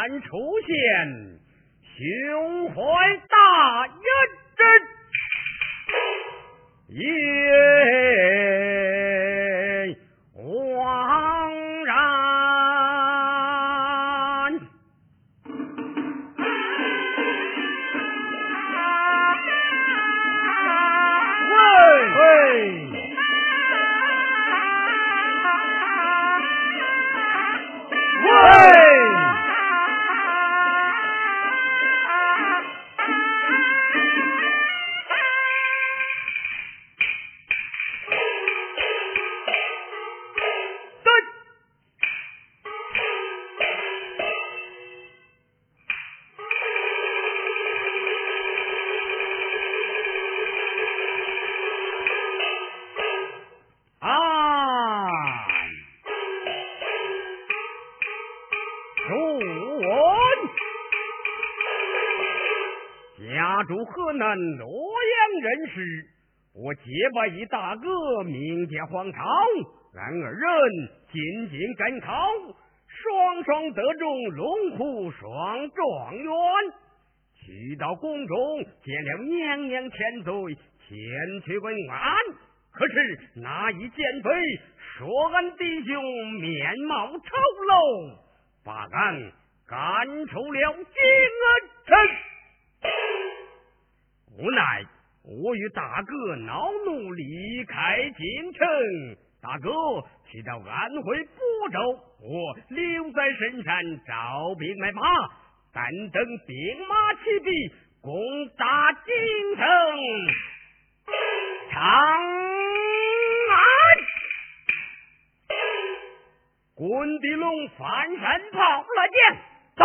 难出现雄浑。家住河南洛阳人士，我结拜一大哥，名叫黄超，俺二人进京赶考，双双得中龙虎双状元。去到宫中见了娘娘千岁，前去问安。可是那一奸妃说俺弟兄面貌丑陋。把俺赶出了京城，无奈我与大哥恼怒离开京城，大哥去到安徽亳州，我留在深山招兵买马，但等兵马齐备，攻打京城长安。滚地龙翻山炮来见，走。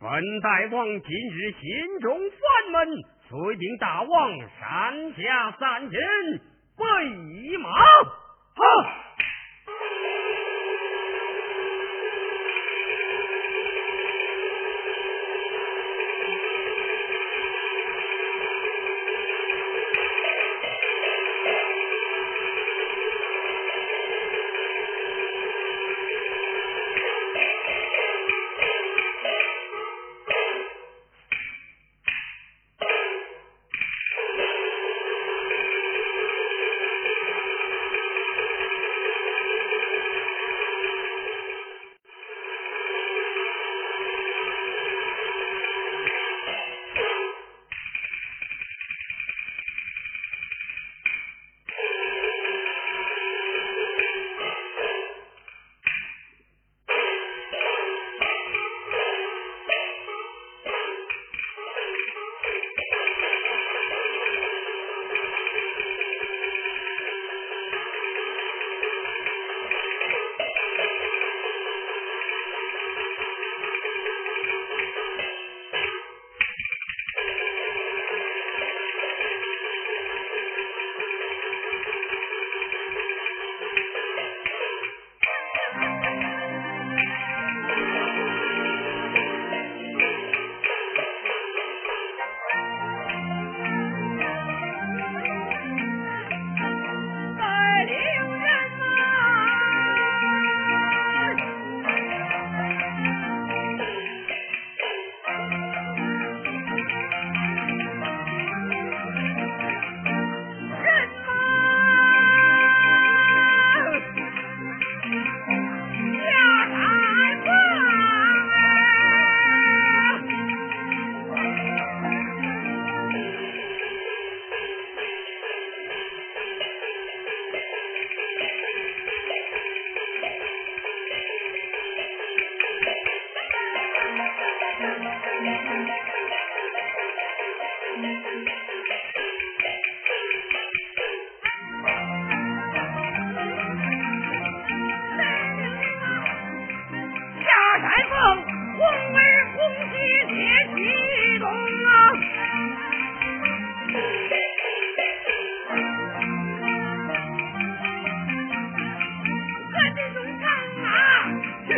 本大王今日心中烦闷，遂令大王山下三军备马。好。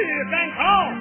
去赶考，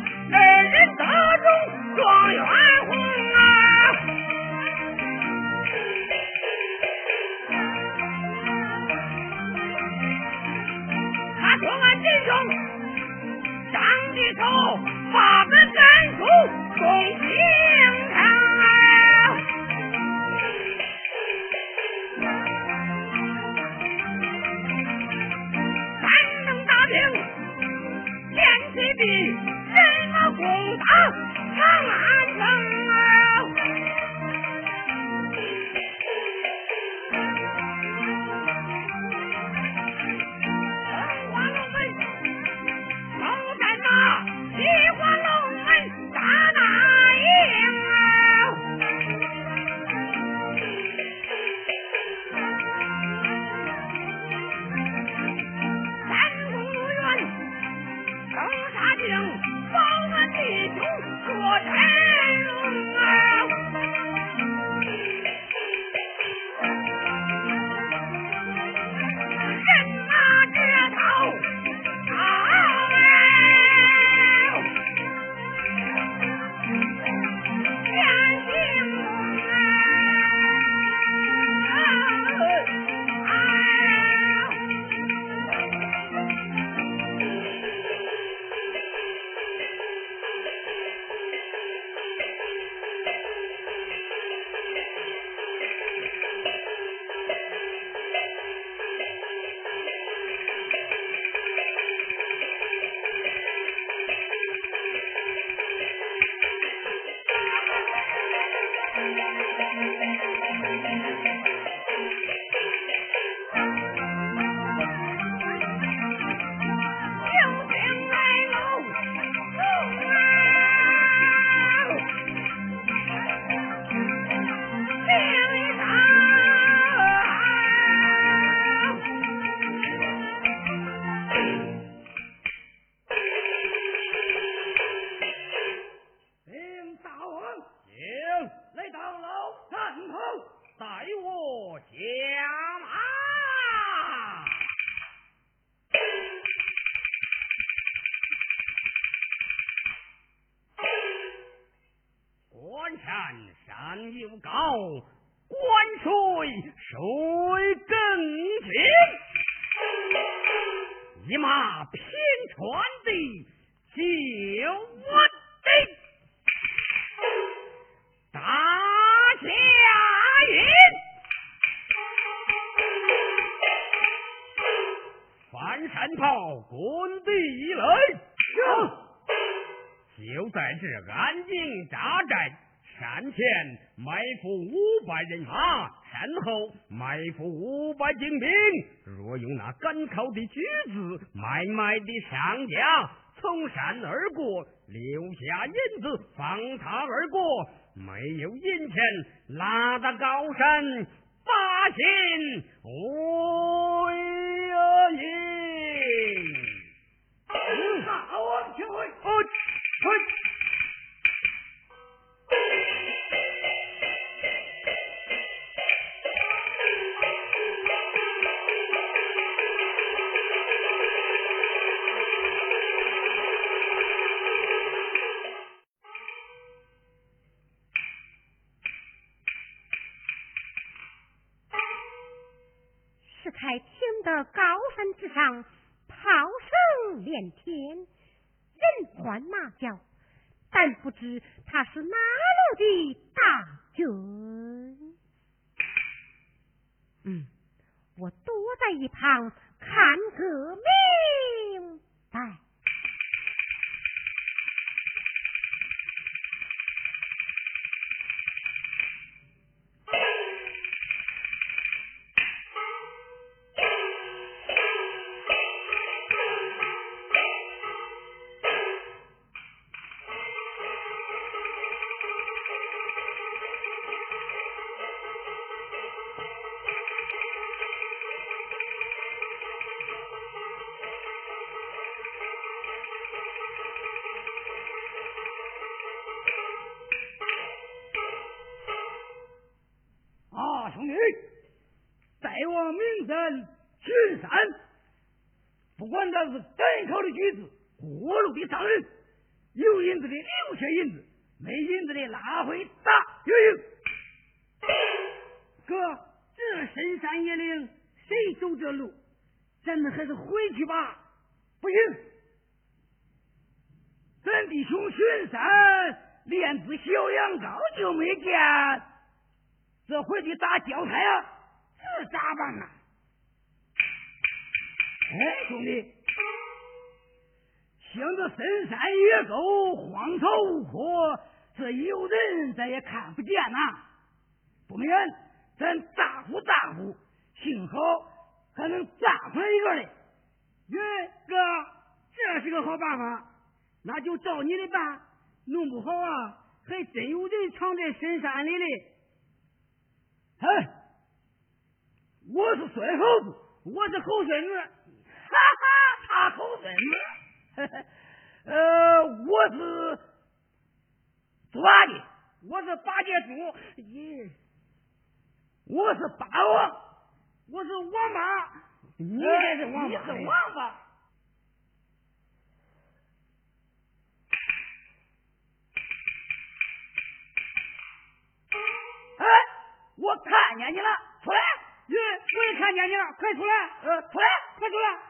前埋伏五百人马，身后埋伏五百精兵。若用那赶考的举子、买卖的商家从山而过，留下银子放他而过，没有银钱拉到高山，八心为呀营。大王请回。之上炮声连天，人欢马叫，但不知他是哪路的大军。嗯，我躲在一旁看革命。哎。荒草无坡，这有人咱也看不见呐。不免咱咋呼咋呼，幸好还能炸出来一个来。耶，哥，这是个好办法，那就照你的办。弄不好啊，还真有人藏在深山里嘞。哎，我是孙猴子，我是猴孙子。哈哈，他猴孙子，呃，我是猪八戒，我是八戒猪，耶，我是八王，我是王八，你才是王八，你是王八。哎，我看见你了，出来！耶，我也看见你了，快出来！呃，出来，快出来！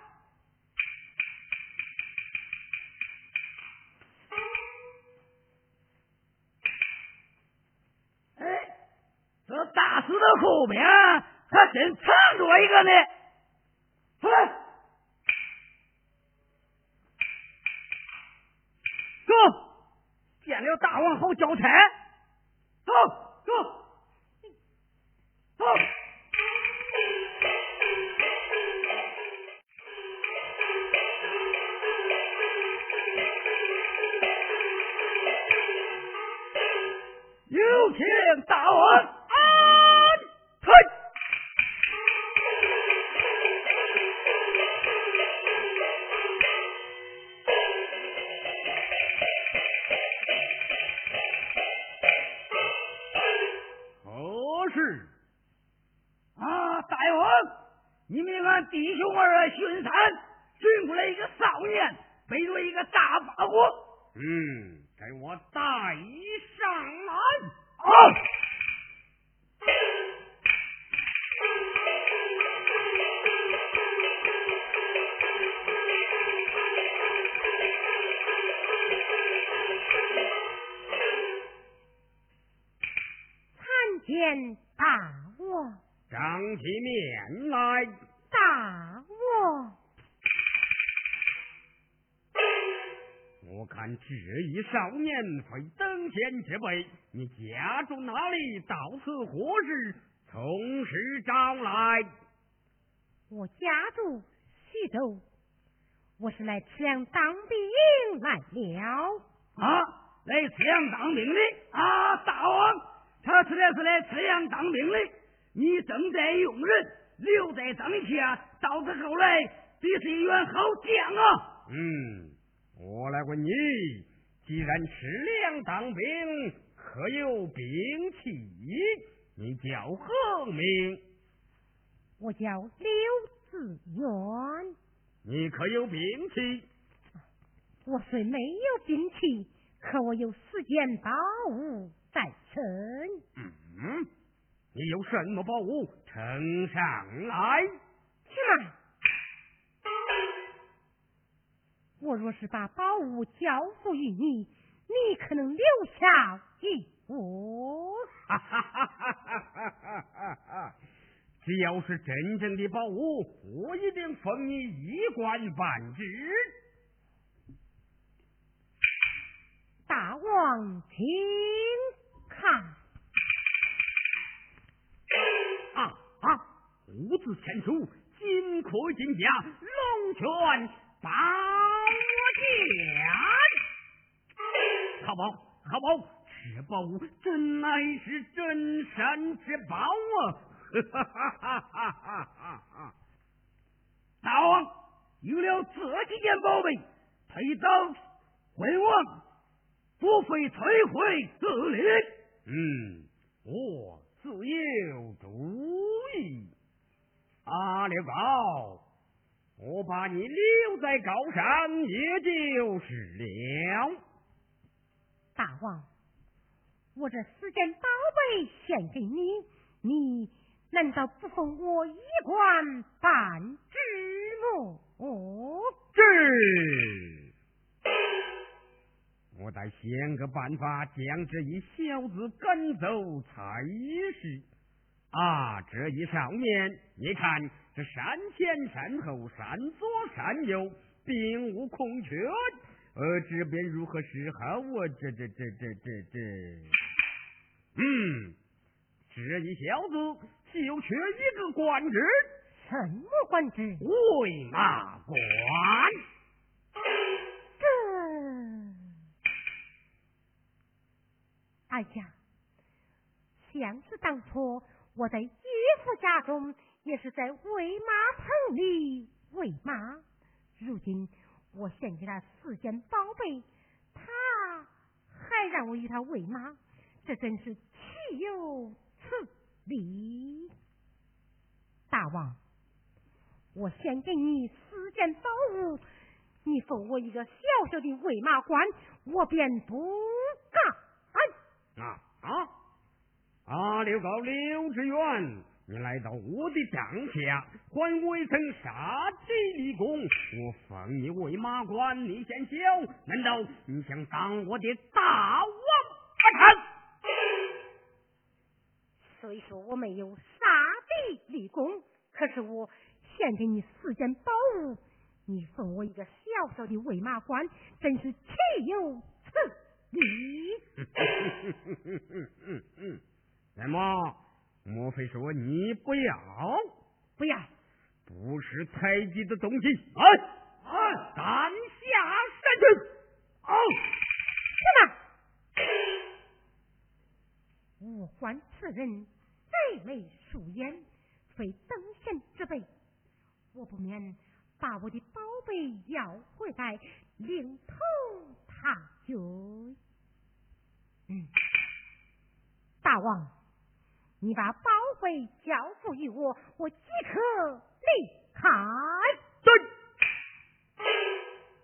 这大石头后面还真藏着一个呢。出来，走，见了大王好交差。走走走。少年非等闲之辈，你家住哪里？到此何事？从实招来。我家住徐州，我是来吃粮当兵来了。啊，来吃粮当兵的啊！大王，他吃的是来吃粮当兵的。你正在用人，留在当下，到此后来必是一员好将啊！嗯，我来问你，既然吃粮当兵，可有兵器？你叫何名？我叫刘子元，你可有兵器？我虽没有兵器，可我有四件宝物在身。嗯，你有什么宝物？呈上来。去我若是把宝物交付于你，你可能留下一物。只要是真正的宝物，我一定封你一官半职。大王，请看。啊啊！五子千书，金盔金甲，龙泉八。剑。好宝，好宝，此宝物真乃是镇山之宝啊！哈哈哈哈哈哈！大王有了这几件宝贝，推倒昏王，不费吹灰之力。嗯，我自有主意。阿里高，我把你留在高山也就是了。大王，我这四件宝贝献给你，你难道不封我一官半职吗？我得想个办法将这一小子赶走才是。啊，这一少年，你看这山前山后，山左山右，并无空缺。呃，这边如何是好？我这这这这这这，嗯，这一小子就缺一个官职，什么官职？喂马官。这，哎呀，想是当初我在岳父家中，也是在喂马棚里喂马，如今。我献给他四件宝贝，他还让我与他喂马，这真是岂有此理！大王，我献给你四件宝物，你封我一个小小的喂马官，我便不干。啊啊！啊！刘高刘志远。你来到我的帐下，还我一层杀鸡立功。我封你为马官，你嫌小？难道你想当我的大王不成？虽说我没有杀敌立功，可是我献给你四件宝物，你封我一个小小的喂马官，真是岂有此理！怎么？莫非说你不要？不要，不是太极的东西！哎哎，斩下山去！哦，什么？我观此人贼眉鼠眼，非等闲之辈，我不免把我的宝贝要回来，另投他军。嗯，大王。你把宝贝交付于我，我即刻离开。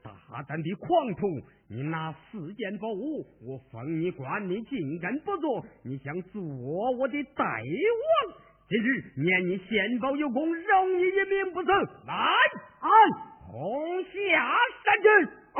大胆的狂徒，你拿四件宝物，我封你官，你竟敢不做？你想做我的大王？今日念你献宝有功，饶你一命不成。来，俺红下山去。啊，走，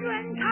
顺畅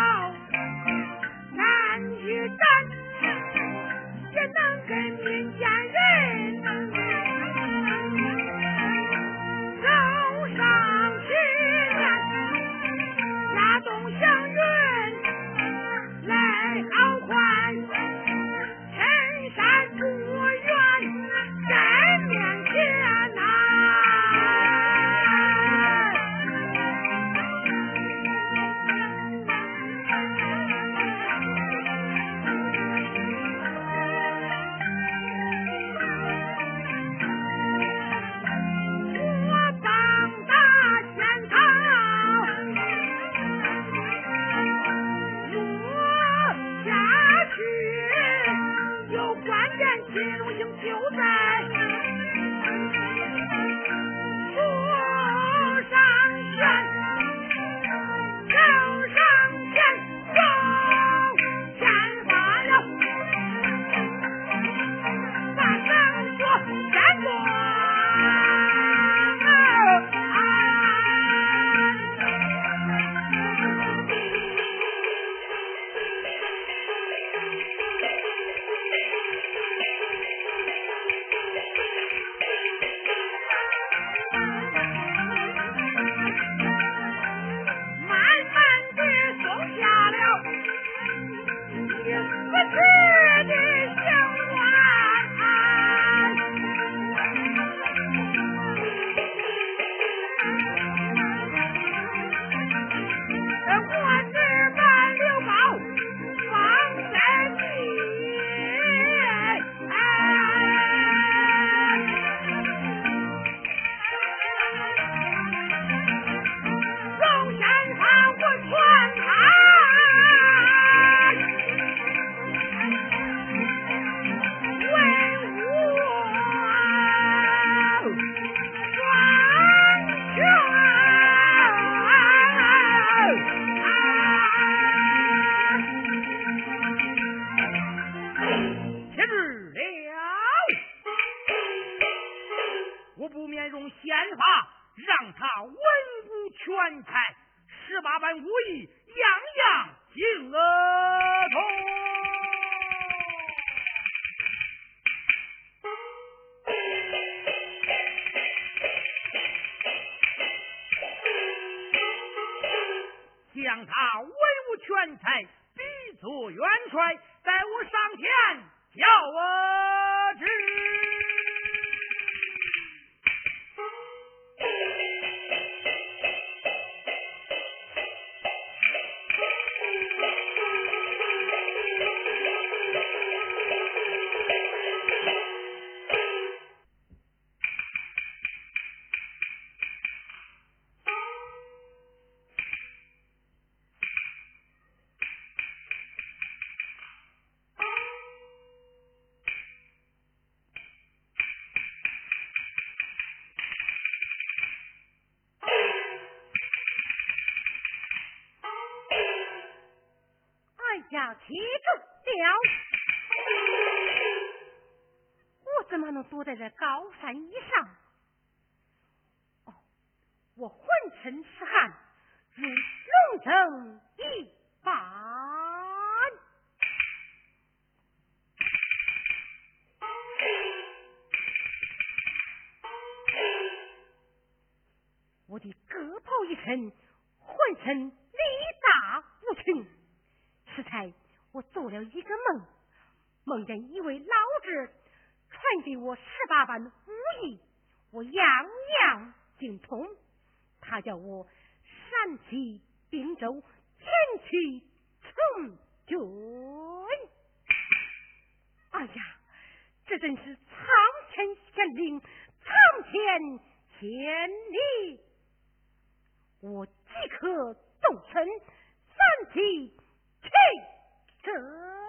将他威武全才逼作元帅，待我上前叫我知。要记住了，我怎么能躲在这高山以上？十八般武艺，我样样精通。他叫我三西并州千去从军。哎呀，这真是苍天显灵，苍天显理。我即刻动身，三起去征。